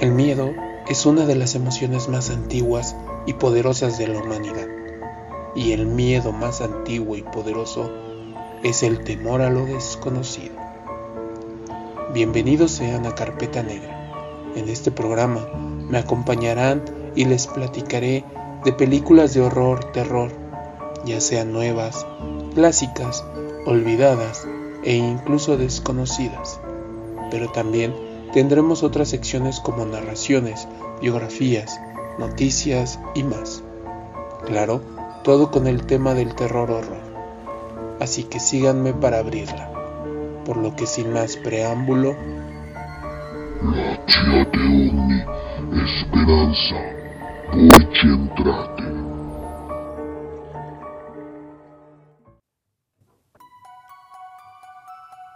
El miedo es una de las emociones más antiguas y poderosas de la humanidad. Y el miedo más antiguo y poderoso es el temor a lo desconocido. Bienvenidos sean a Carpeta Negra. En este programa me acompañarán y les platicaré de películas de horror, terror, ya sean nuevas, clásicas, olvidadas e incluso desconocidas. Pero también Tendremos otras secciones como narraciones, biografías, noticias y más. Claro, todo con el tema del terror horror. Así que síganme para abrirla. Por lo que sin más preámbulo... esperanza,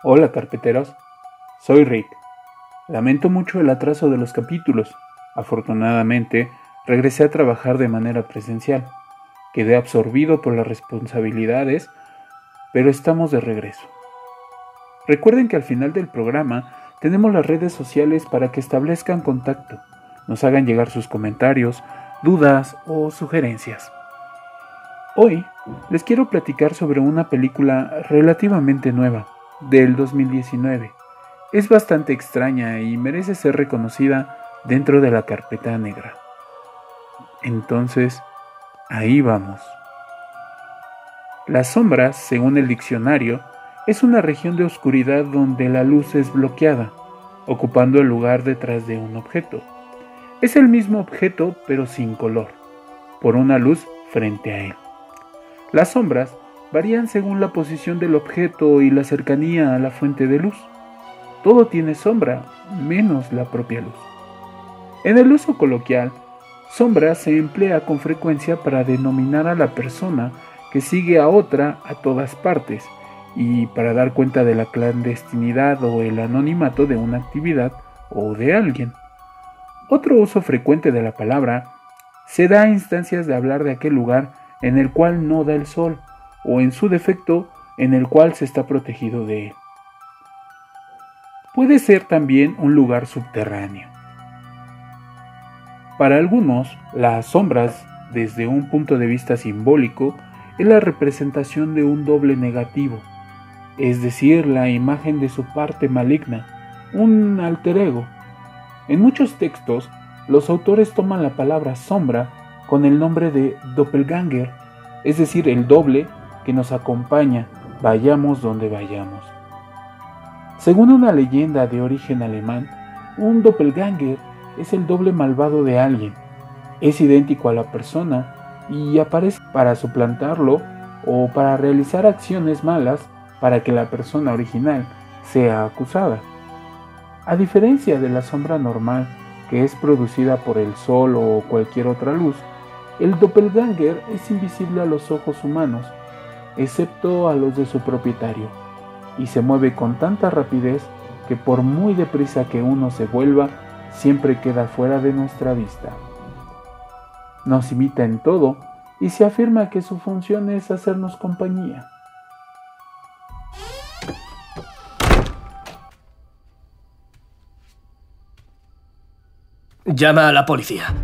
Hola carpeteros, soy Rick Lamento mucho el atraso de los capítulos. Afortunadamente, regresé a trabajar de manera presencial. Quedé absorbido por las responsabilidades, pero estamos de regreso. Recuerden que al final del programa tenemos las redes sociales para que establezcan contacto, nos hagan llegar sus comentarios, dudas o sugerencias. Hoy les quiero platicar sobre una película relativamente nueva, del 2019 es bastante extraña y merece ser reconocida dentro de la carpeta negra. Entonces, ahí vamos. Las sombras, según el diccionario, es una región de oscuridad donde la luz es bloqueada, ocupando el lugar detrás de un objeto. Es el mismo objeto pero sin color, por una luz frente a él. Las sombras varían según la posición del objeto y la cercanía a la fuente de luz. Todo tiene sombra, menos la propia luz. En el uso coloquial, sombra se emplea con frecuencia para denominar a la persona que sigue a otra a todas partes y para dar cuenta de la clandestinidad o el anonimato de una actividad o de alguien. Otro uso frecuente de la palabra se da a instancias de hablar de aquel lugar en el cual no da el sol o en su defecto en el cual se está protegido de él puede ser también un lugar subterráneo. Para algunos, las sombras, desde un punto de vista simbólico, es la representación de un doble negativo, es decir, la imagen de su parte maligna, un alter ego. En muchos textos, los autores toman la palabra sombra con el nombre de doppelganger, es decir, el doble que nos acompaña, vayamos donde vayamos. Según una leyenda de origen alemán, un doppelganger es el doble malvado de alguien. Es idéntico a la persona y aparece para suplantarlo o para realizar acciones malas para que la persona original sea acusada. A diferencia de la sombra normal, que es producida por el sol o cualquier otra luz, el doppelganger es invisible a los ojos humanos, excepto a los de su propietario y se mueve con tanta rapidez que por muy deprisa que uno se vuelva, siempre queda fuera de nuestra vista. Nos imita en todo y se afirma que su función es hacernos compañía. Llama a la policía.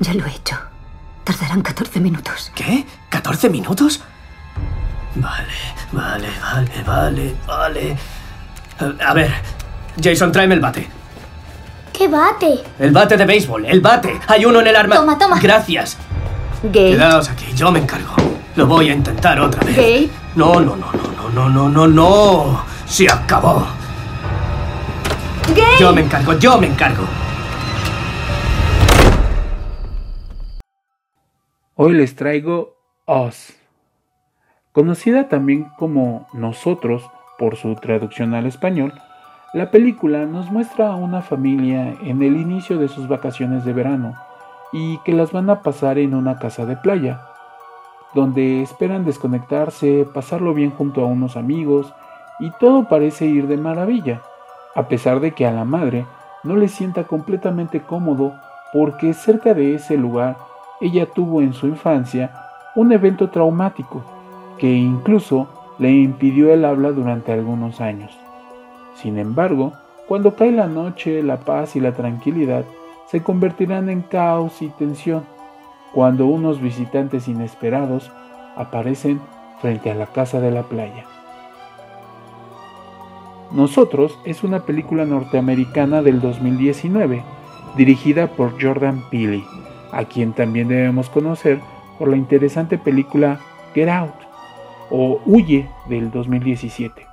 Ya lo he hecho. Tardarán 14 minutos. ¿Qué? ¿14 minutos? Vale, vale, vale, vale, vale. A ver, Jason, tráeme el bate. ¿Qué bate? El bate de béisbol, el bate. Hay uno en el arma. Toma, toma. Gracias. Gabe. Quedaos aquí, yo me encargo. Lo voy a intentar otra vez. Gabe. No, no, no, no, no, no, no, no, no. Se acabó. Gabe. Yo me encargo, yo me encargo. Hoy les traigo Oz. Conocida también como Nosotros por su traducción al español, la película nos muestra a una familia en el inicio de sus vacaciones de verano y que las van a pasar en una casa de playa, donde esperan desconectarse, pasarlo bien junto a unos amigos y todo parece ir de maravilla, a pesar de que a la madre no le sienta completamente cómodo porque cerca de ese lugar ella tuvo en su infancia un evento traumático que incluso le impidió el habla durante algunos años. Sin embargo, Cuando cae la noche, la paz y la tranquilidad se convertirán en caos y tensión cuando unos visitantes inesperados aparecen frente a la casa de la playa. Nosotros es una película norteamericana del 2019, dirigida por Jordan Peele, a quien también debemos conocer por la interesante película Get Out o Huye del 2017.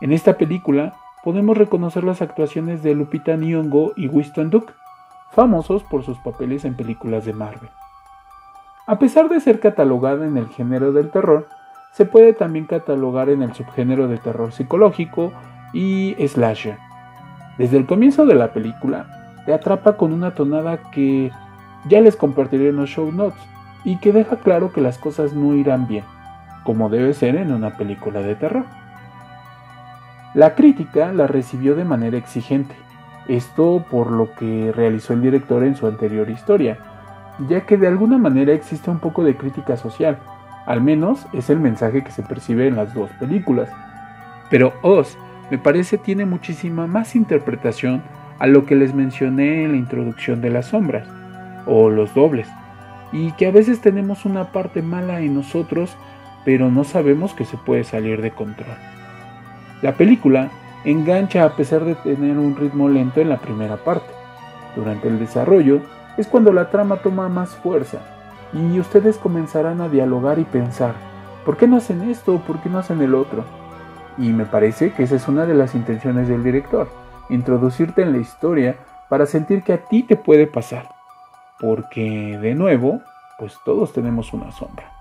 En esta película podemos reconocer las actuaciones de Lupita Nyong'o y Winston Duke, famosos por sus papeles en películas de Marvel. A pesar de ser catalogada en el género del terror, se puede también catalogar en el subgénero de terror psicológico y slasher. Desde el comienzo de la película, te atrapa con una tonada que ya les compartiré en los show notes y que deja claro que las cosas no irán bien, como debe ser en una película de terror. La crítica la recibió de manera exigente, esto por lo que realizó el director en su anterior historia, ya que de alguna manera existe un poco de crítica social, al menos es el mensaje que se percibe en las dos películas. Pero Oz me parece tiene muchísima más interpretación a lo que les mencioné en la introducción de las sombras, o los dobles, y que a veces tenemos una parte mala en nosotros, pero no sabemos que se puede salir de control. La película engancha a pesar de tener un ritmo lento en la primera parte. Durante el desarrollo es cuando la trama toma más fuerza y ustedes comenzarán a dialogar y pensar, ¿por qué no hacen esto? ¿Por qué no hacen el otro? Y me parece que esa es una de las intenciones del director, introducirte en la historia para sentir que a ti te puede pasar. Porque, de nuevo, pues todos tenemos una sombra.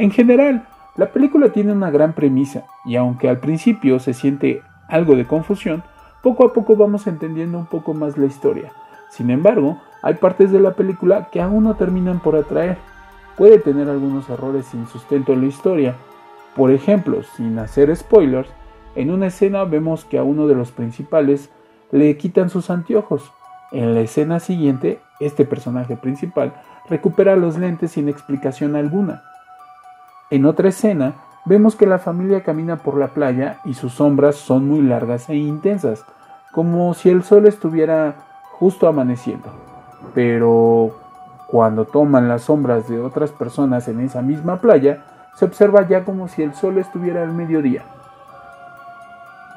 En general, la película tiene una gran premisa y aunque al principio se siente algo de confusión, poco a poco vamos entendiendo un poco más la historia. Sin embargo, hay partes de la película que aún no terminan por atraer. Puede tener algunos errores sin sustento en la historia, por ejemplo, sin hacer spoilers, en una escena vemos que a uno de los principales le quitan sus anteojos. En la escena siguiente, este personaje principal recupera los lentes sin explicación alguna. En otra escena, vemos que la familia camina por la playa y sus sombras son muy largas e intensas, como si el sol estuviera justo amaneciendo. Pero cuando toman las sombras de otras personas en esa misma playa, se observa ya como si el sol estuviera al mediodía.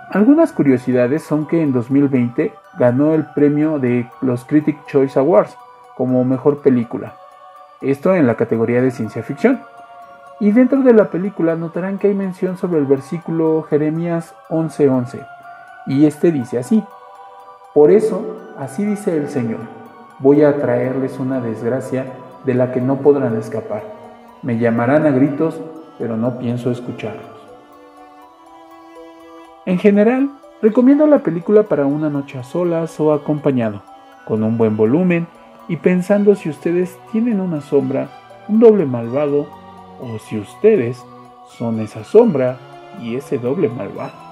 Algunas curiosidades son que en 2020 ganó el premio de los Critic Choice Awards como mejor película, esto en la categoría de ciencia ficción. Y dentro de la película notarán que hay mención sobre el versículo Jeremías 11:11, y este dice así: Por eso, así dice el Señor, voy a traerles una desgracia de la que no podrán escapar me llamarán a gritos, pero no pienso escucharlos. En general, recomiendo la película para una noche a solas o acompañado, con un buen volumen y pensando si ustedes tienen una sombra, un doble malvado, o si ustedes son esa sombra y ese doble malvado.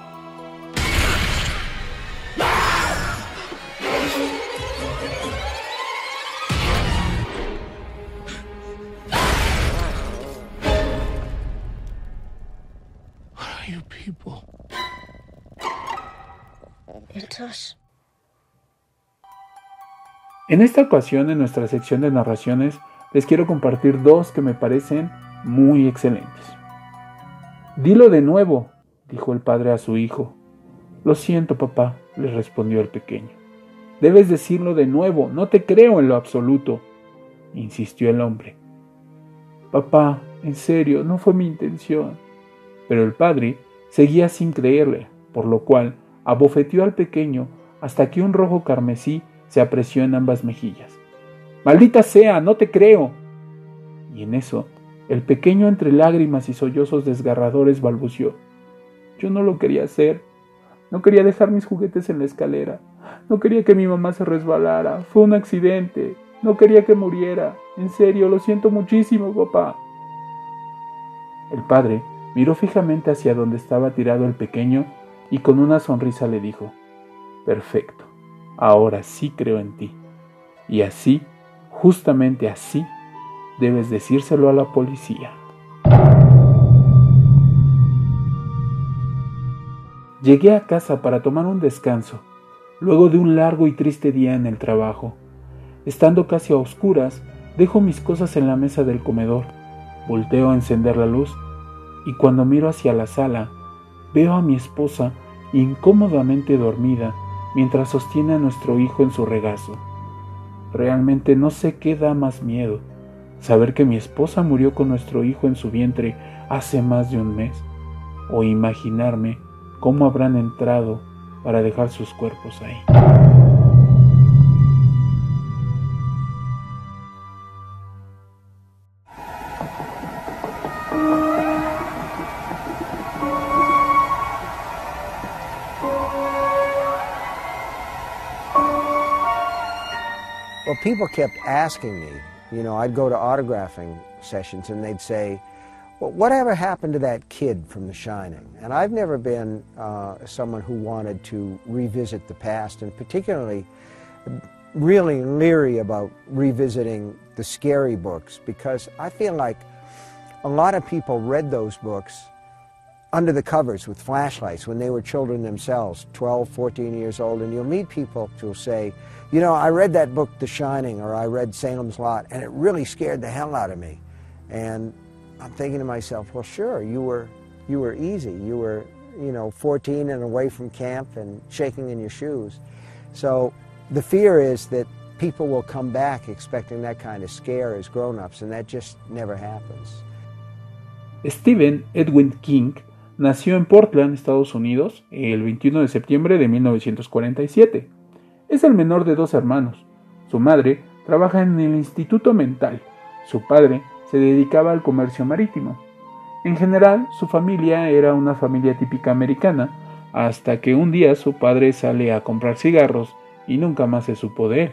En esta ocasión, en nuestra sección de narraciones, les quiero compartir dos que me parecen muy excelentes. Dilo de nuevo, dijo el padre a su hijo. Lo siento, papá, le respondió el pequeño. Debes decirlo de nuevo, no te creo en lo absoluto, insistió el hombre. Papá, en serio, no fue mi intención. Pero el padre seguía sin creerle, por lo cual abofeteó al pequeño hasta que un rojo carmesí se apreció en ambas mejillas. Maldita sea, no te creo. Y en eso, el pequeño entre lágrimas y sollozos desgarradores balbució. Yo no lo quería hacer. No quería dejar mis juguetes en la escalera. No quería que mi mamá se resbalara. Fue un accidente. No quería que muriera. En serio, lo siento muchísimo, papá. El padre miró fijamente hacia donde estaba tirado el pequeño y con una sonrisa le dijo, Perfecto ahora sí creo en ti. Y así, justamente así, debes decírselo a la policía. Llegué a casa para tomar un descanso, luego de un largo y triste día en el trabajo. Estando casi a oscuras, dejo mis cosas en la mesa del comedor, volteo a encender la luz y cuando miro hacia la sala, veo a mi esposa incómodamente dormida mientras sostiene a nuestro hijo en su regazo. Realmente no sé qué da más miedo, saber que mi esposa murió con nuestro hijo en su vientre hace más de un mes, o imaginarme cómo habrán entrado para dejar sus cuerpos ahí. People kept asking me, you know, I'd go to autographing sessions and they'd say, well, whatever happened to that kid from The Shining? And I've never been uh, someone who wanted to revisit the past, and particularly really leery about revisiting the scary books because I feel like a lot of people read those books under the covers with flashlights when they were children themselves, 12, 14 years old, and you'll meet people who'll say, you know, I read that book, The Shining, or I read Salem's Lot, and it really scared the hell out of me. And I'm thinking to myself, well, sure, you were, you were easy. You were, you know, 14 and away from camp and shaking in your shoes. So the fear is that people will come back expecting that kind of scare as grown-ups, and that just never happens. Stephen Edwin King nació en Portland, Estados Unidos, el 21 de septiembre de 1947. Es el menor de dos hermanos. Su madre trabaja en el Instituto Mental. Su padre se dedicaba al comercio marítimo. En general, su familia era una familia típica americana, hasta que un día su padre sale a comprar cigarros y nunca más se supo de él.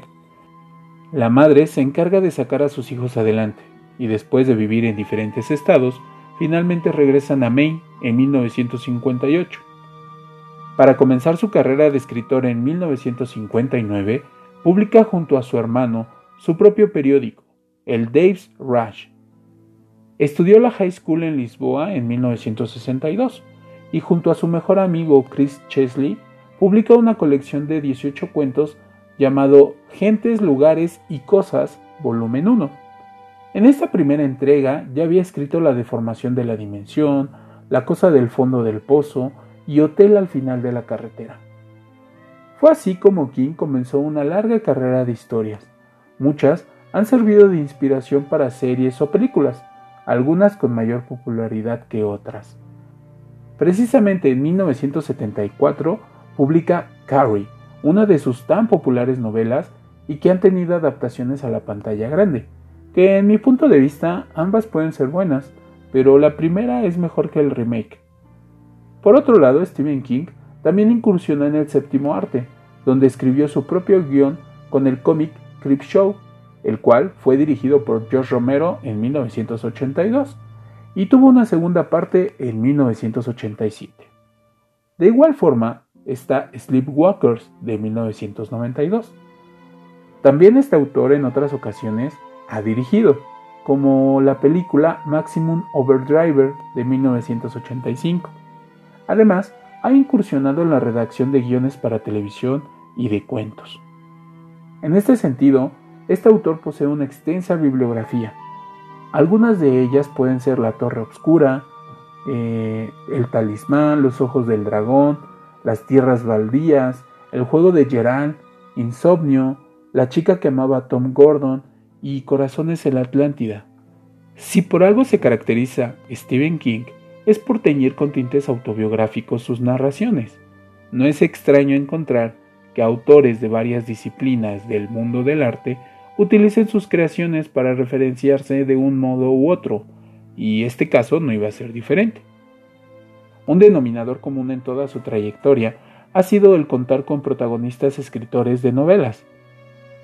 La madre se encarga de sacar a sus hijos adelante, y después de vivir en diferentes estados, finalmente regresan a Maine en 1958. Para comenzar su carrera de escritor en 1959, publica junto a su hermano su propio periódico, el Dave's Rush. Estudió la high school en Lisboa en 1962 y junto a su mejor amigo Chris Chesley publica una colección de 18 cuentos llamado Gentes, Lugares y Cosas, volumen 1 en esta primera entrega ya había escrito La deformación de la dimensión, La cosa del fondo del pozo y Hotel al final de la carretera. Fue así como King comenzó una larga carrera de historias. Muchas han servido de inspiración para series o películas, algunas con mayor popularidad que otras. Precisamente en 1974 publica Carrie, una de sus tan populares novelas y que han tenido adaptaciones a la pantalla grande que en mi punto de vista ambas pueden ser buenas, pero la primera es mejor que el remake. Por otro lado, Stephen King también incursionó en el séptimo arte, donde escribió su propio guion con el cómic Creep Show, el cual fue dirigido por George Romero en 1982 y tuvo una segunda parte en 1987. De igual forma está Sleepwalkers de 1992. También este autor en otras ocasiones ha dirigido, como la película Maximum Overdriver de 1985. Además, ha incursionado en la redacción de guiones para televisión y de cuentos. En este sentido, este autor posee una extensa bibliografía. Algunas de ellas pueden ser La Torre Obscura, eh, El Talismán, Los Ojos del Dragón, Las Tierras Baldías, El Juego de Gerald, Insomnio, La Chica que amaba a Tom Gordon, y Corazones en la Atlántida. Si por algo se caracteriza Stephen King, es por teñir con tintes autobiográficos sus narraciones. No es extraño encontrar que autores de varias disciplinas del mundo del arte utilicen sus creaciones para referenciarse de un modo u otro, y este caso no iba a ser diferente. Un denominador común en toda su trayectoria ha sido el contar con protagonistas escritores de novelas,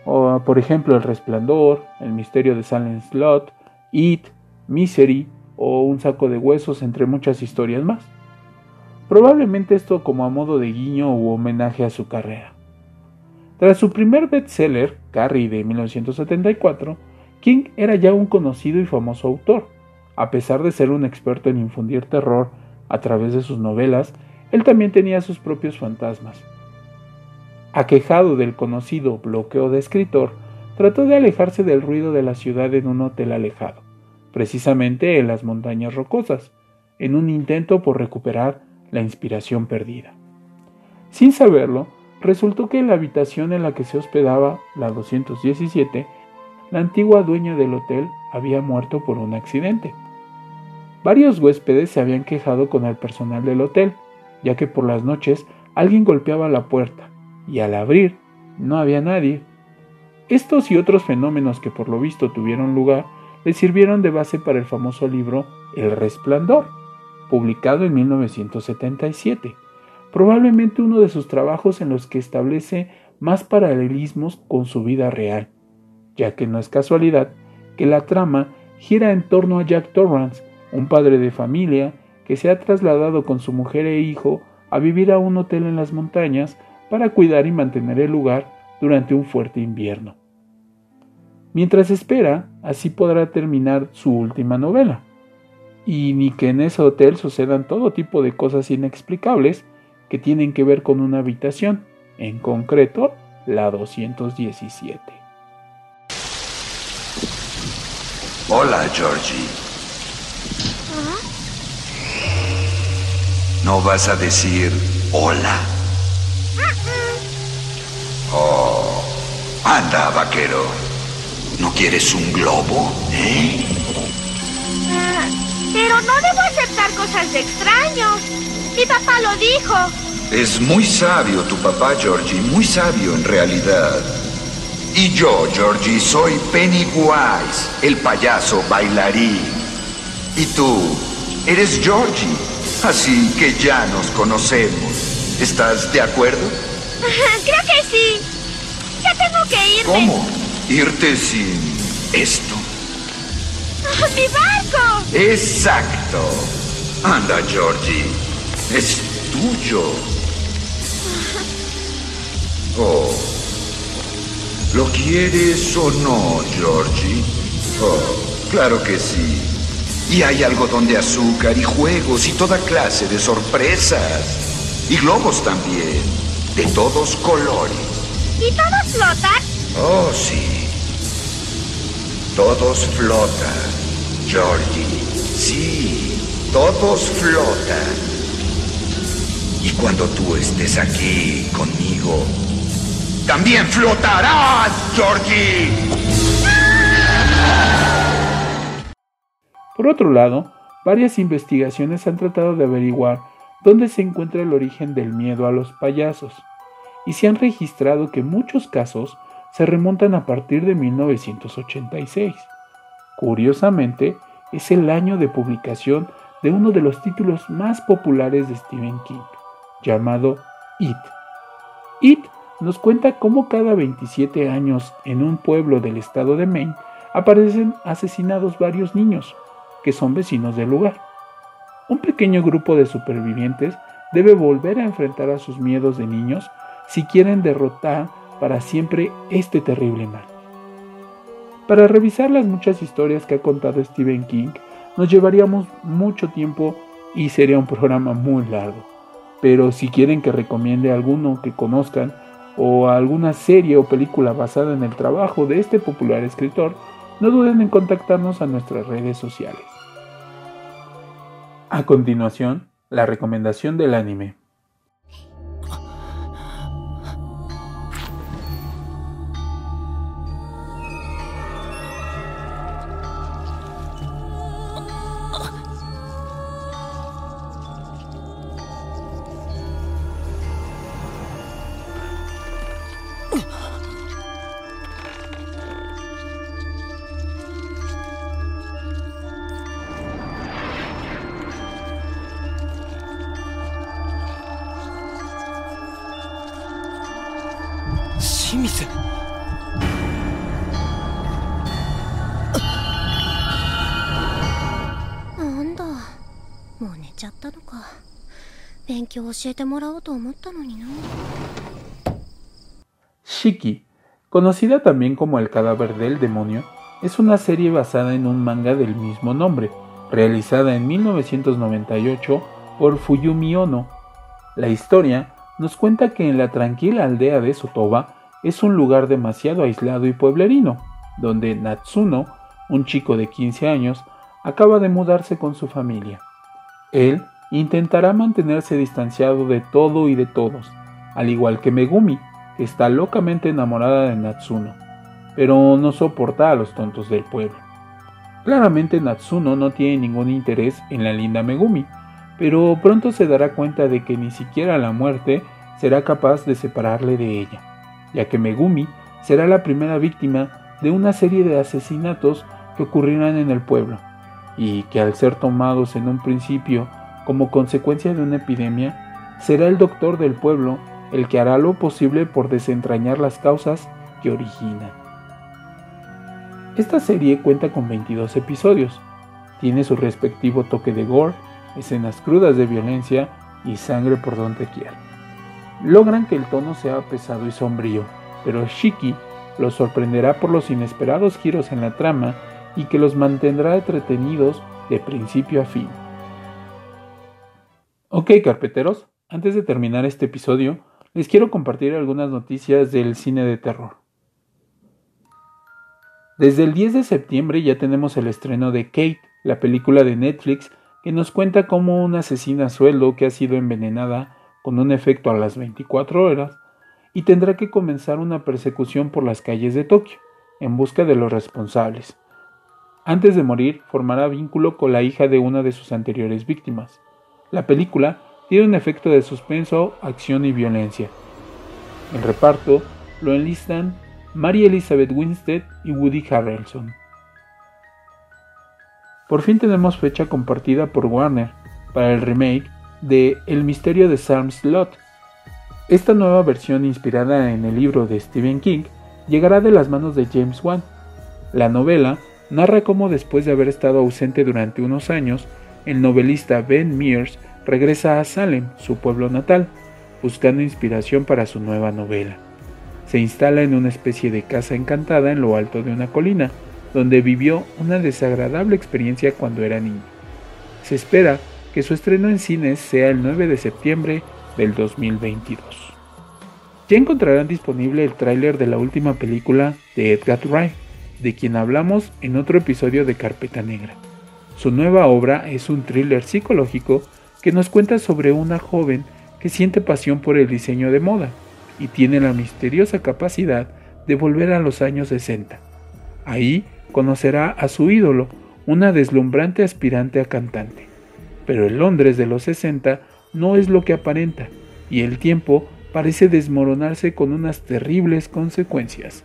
o, por ejemplo El Resplandor, El Misterio de Silent Slot, It, Misery o Un saco de huesos, entre muchas historias más. Probablemente esto como a modo de guiño u homenaje a su carrera. Tras su primer bestseller, Carrie de 1974, King era ya un conocido y famoso autor. A pesar de ser un experto en infundir terror a través de sus novelas, él también tenía sus propios fantasmas. Aquejado del conocido bloqueo de escritor, trató de alejarse del ruido de la ciudad en un hotel alejado, precisamente en las montañas rocosas, en un intento por recuperar la inspiración perdida. Sin saberlo, resultó que en la habitación en la que se hospedaba, la 217, la antigua dueña del hotel había muerto por un accidente. Varios huéspedes se habían quejado con el personal del hotel, ya que por las noches alguien golpeaba la puerta y al abrir no había nadie. Estos y otros fenómenos que por lo visto tuvieron lugar le sirvieron de base para el famoso libro El Resplandor, publicado en 1977, probablemente uno de sus trabajos en los que establece más paralelismos con su vida real, ya que no es casualidad que la trama gira en torno a Jack Torrance, un padre de familia que se ha trasladado con su mujer e hijo a vivir a un hotel en las montañas para cuidar y mantener el lugar durante un fuerte invierno. Mientras espera, así podrá terminar su última novela. Y ni que en ese hotel sucedan todo tipo de cosas inexplicables que tienen que ver con una habitación, en concreto la 217. Hola, Georgie. ¿No vas a decir hola? Anda, vaquero. ¿No quieres un globo, eh? Pero no debo aceptar cosas de extraños. Mi papá lo dijo. Es muy sabio tu papá, Georgie, muy sabio en realidad. Y yo, Georgie, soy Pennywise, el payaso bailarín. Y tú, eres Georgie, así que ya nos conocemos. ¿Estás de acuerdo? Creo que sí. ¿Cómo? ¿Irte sin esto? ¡Mi barco! Exacto. Anda, Georgie. Es tuyo. Oh. ¿Lo quieres o no, Georgie? Oh, claro que sí. Y hay algodón de azúcar y juegos y toda clase de sorpresas. Y globos también, de todos colores. ¿Y todos flotan? Oh, sí. Todos flotan, Georgie. Sí, todos flotan. Y cuando tú estés aquí conmigo, también flotarás, Georgie. Por otro lado, varias investigaciones han tratado de averiguar dónde se encuentra el origen del miedo a los payasos, y se han registrado que muchos casos se remontan a partir de 1986. Curiosamente, es el año de publicación de uno de los títulos más populares de Stephen King, llamado It. It nos cuenta cómo cada 27 años en un pueblo del estado de Maine aparecen asesinados varios niños, que son vecinos del lugar. Un pequeño grupo de supervivientes debe volver a enfrentar a sus miedos de niños si quieren derrotar para siempre este terrible mal. Para revisar las muchas historias que ha contado Stephen King, nos llevaríamos mucho tiempo y sería un programa muy largo. Pero si quieren que recomiende alguno que conozcan o alguna serie o película basada en el trabajo de este popular escritor, no duden en contactarnos a nuestras redes sociales. A continuación, la recomendación del anime. Shiki, conocida también como El cadáver del demonio, es una serie basada en un manga del mismo nombre, realizada en 1998 por Fuyumi Ono. La historia nos cuenta que en la tranquila aldea de Sotoba es un lugar demasiado aislado y pueblerino, donde Natsuno, un chico de 15 años, acaba de mudarse con su familia. Él intentará mantenerse distanciado de todo y de todos, al igual que Megumi, que está locamente enamorada de Natsuno, pero no soporta a los tontos del pueblo. Claramente Natsuno no tiene ningún interés en la linda Megumi, pero pronto se dará cuenta de que ni siquiera la muerte será capaz de separarle de ella, ya que Megumi será la primera víctima de una serie de asesinatos que ocurrirán en el pueblo, y que al ser tomados en un principio como consecuencia de una epidemia, será el doctor del pueblo el que hará lo posible por desentrañar las causas que originan. Esta serie cuenta con 22 episodios, tiene su respectivo toque de gore, escenas crudas de violencia y sangre por donde quiera. Logran que el tono sea pesado y sombrío, pero Shiki los sorprenderá por los inesperados giros en la trama y que los mantendrá entretenidos de principio a fin. Ok, carpeteros, antes de terminar este episodio, les quiero compartir algunas noticias del cine de terror. Desde el 10 de septiembre ya tenemos el estreno de Kate, la película de Netflix que nos cuenta cómo una asesina sueldo que ha sido envenenada con un efecto a las 24 horas y tendrá que comenzar una persecución por las calles de Tokio en busca de los responsables. Antes de morir, formará vínculo con la hija de una de sus anteriores víctimas. La película tiene un efecto de suspenso, acción y violencia. El reparto lo enlistan Mary Elizabeth Winstead y Woody Harrelson. Por fin tenemos fecha compartida por Warner para el remake de El misterio de Sam Slot, esta nueva versión inspirada en el libro de Stephen King llegará de las manos de James Wan. La novela narra cómo después de haber estado ausente durante unos años, el novelista Ben Mears regresa a Salem, su pueblo natal, buscando inspiración para su nueva novela. Se instala en una especie de casa encantada en lo alto de una colina, donde vivió una desagradable experiencia cuando era niño. Se espera que su estreno en cines sea el 9 de septiembre del 2022. Ya encontrarán disponible el tráiler de la última película de Edgar Wright, de quien hablamos en otro episodio de Carpeta Negra. Su nueva obra es un thriller psicológico que nos cuenta sobre una joven que siente pasión por el diseño de moda y tiene la misteriosa capacidad de volver a los años 60. Ahí conocerá a su ídolo, una deslumbrante aspirante a cantante. Pero el Londres de los 60 no es lo que aparenta, y el tiempo parece desmoronarse con unas terribles consecuencias.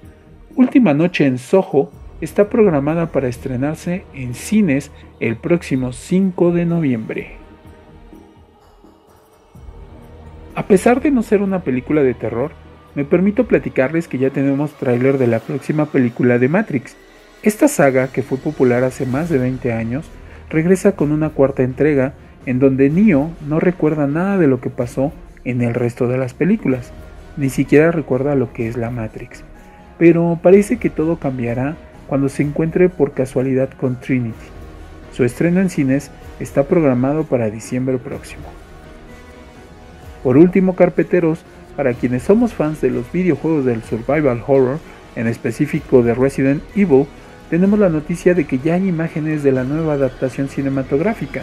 Última Noche en Soho está programada para estrenarse en cines el próximo 5 de noviembre. A pesar de no ser una película de terror, me permito platicarles que ya tenemos tráiler de la próxima película de Matrix. Esta saga, que fue popular hace más de 20 años, regresa con una cuarta entrega en donde Neo no recuerda nada de lo que pasó en el resto de las películas, ni siquiera recuerda lo que es la Matrix. Pero parece que todo cambiará cuando se encuentre por casualidad con Trinity. Su estreno en cines está programado para diciembre próximo. Por último, carpeteros, para quienes somos fans de los videojuegos del survival horror, en específico de Resident Evil, tenemos la noticia de que ya hay imágenes de la nueva adaptación cinematográfica,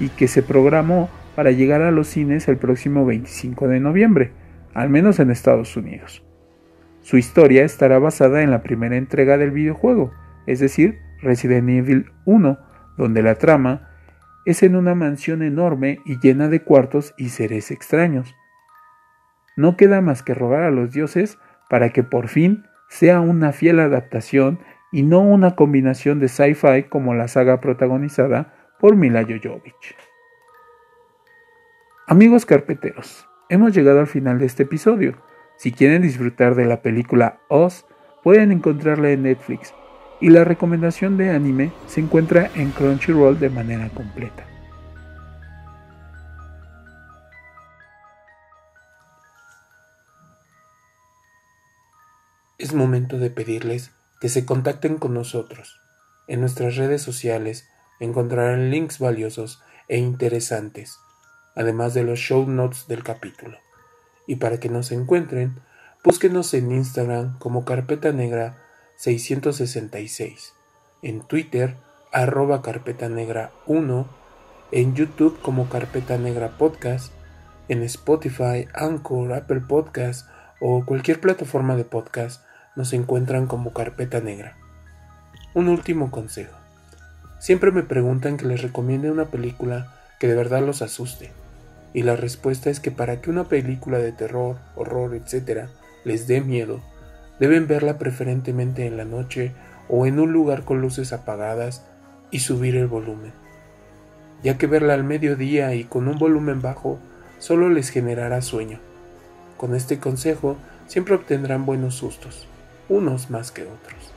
y que se programó para llegar a los cines el próximo 25 de noviembre, al menos en Estados Unidos. Su historia estará basada en la primera entrega del videojuego, es decir, Resident Evil 1, donde la trama es en una mansión enorme y llena de cuartos y seres extraños. No queda más que rogar a los dioses para que por fin sea una fiel adaptación y no una combinación de sci-fi como la saga protagonizada por Mila Jovovich. Amigos carpeteros, hemos llegado al final de este episodio. Si quieren disfrutar de la película Oz, pueden encontrarla en Netflix y la recomendación de anime se encuentra en Crunchyroll de manera completa. Es momento de pedirles que se contacten con nosotros en nuestras redes sociales encontrarán links valiosos e interesantes, además de los show notes del capítulo. Y para que nos encuentren, búsquenos en Instagram como Carpeta Negra 666, en Twitter arroba Carpeta Negra 1, en YouTube como Carpeta Negra Podcast, en Spotify, Anchor, Apple Podcast o cualquier plataforma de podcast nos encuentran como Carpeta Negra. Un último consejo. Siempre me preguntan que les recomiende una película que de verdad los asuste. Y la respuesta es que para que una película de terror, horror, etc. les dé miedo, deben verla preferentemente en la noche o en un lugar con luces apagadas y subir el volumen, ya que verla al mediodía y con un volumen bajo solo les generará sueño. Con este consejo siempre obtendrán buenos sustos, unos más que otros.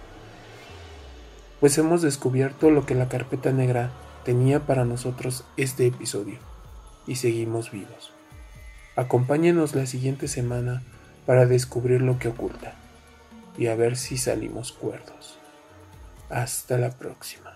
Pues hemos descubierto lo que la carpeta negra tenía para nosotros este episodio y seguimos vivos. Acompáñenos la siguiente semana para descubrir lo que oculta y a ver si salimos cuerdos. Hasta la próxima.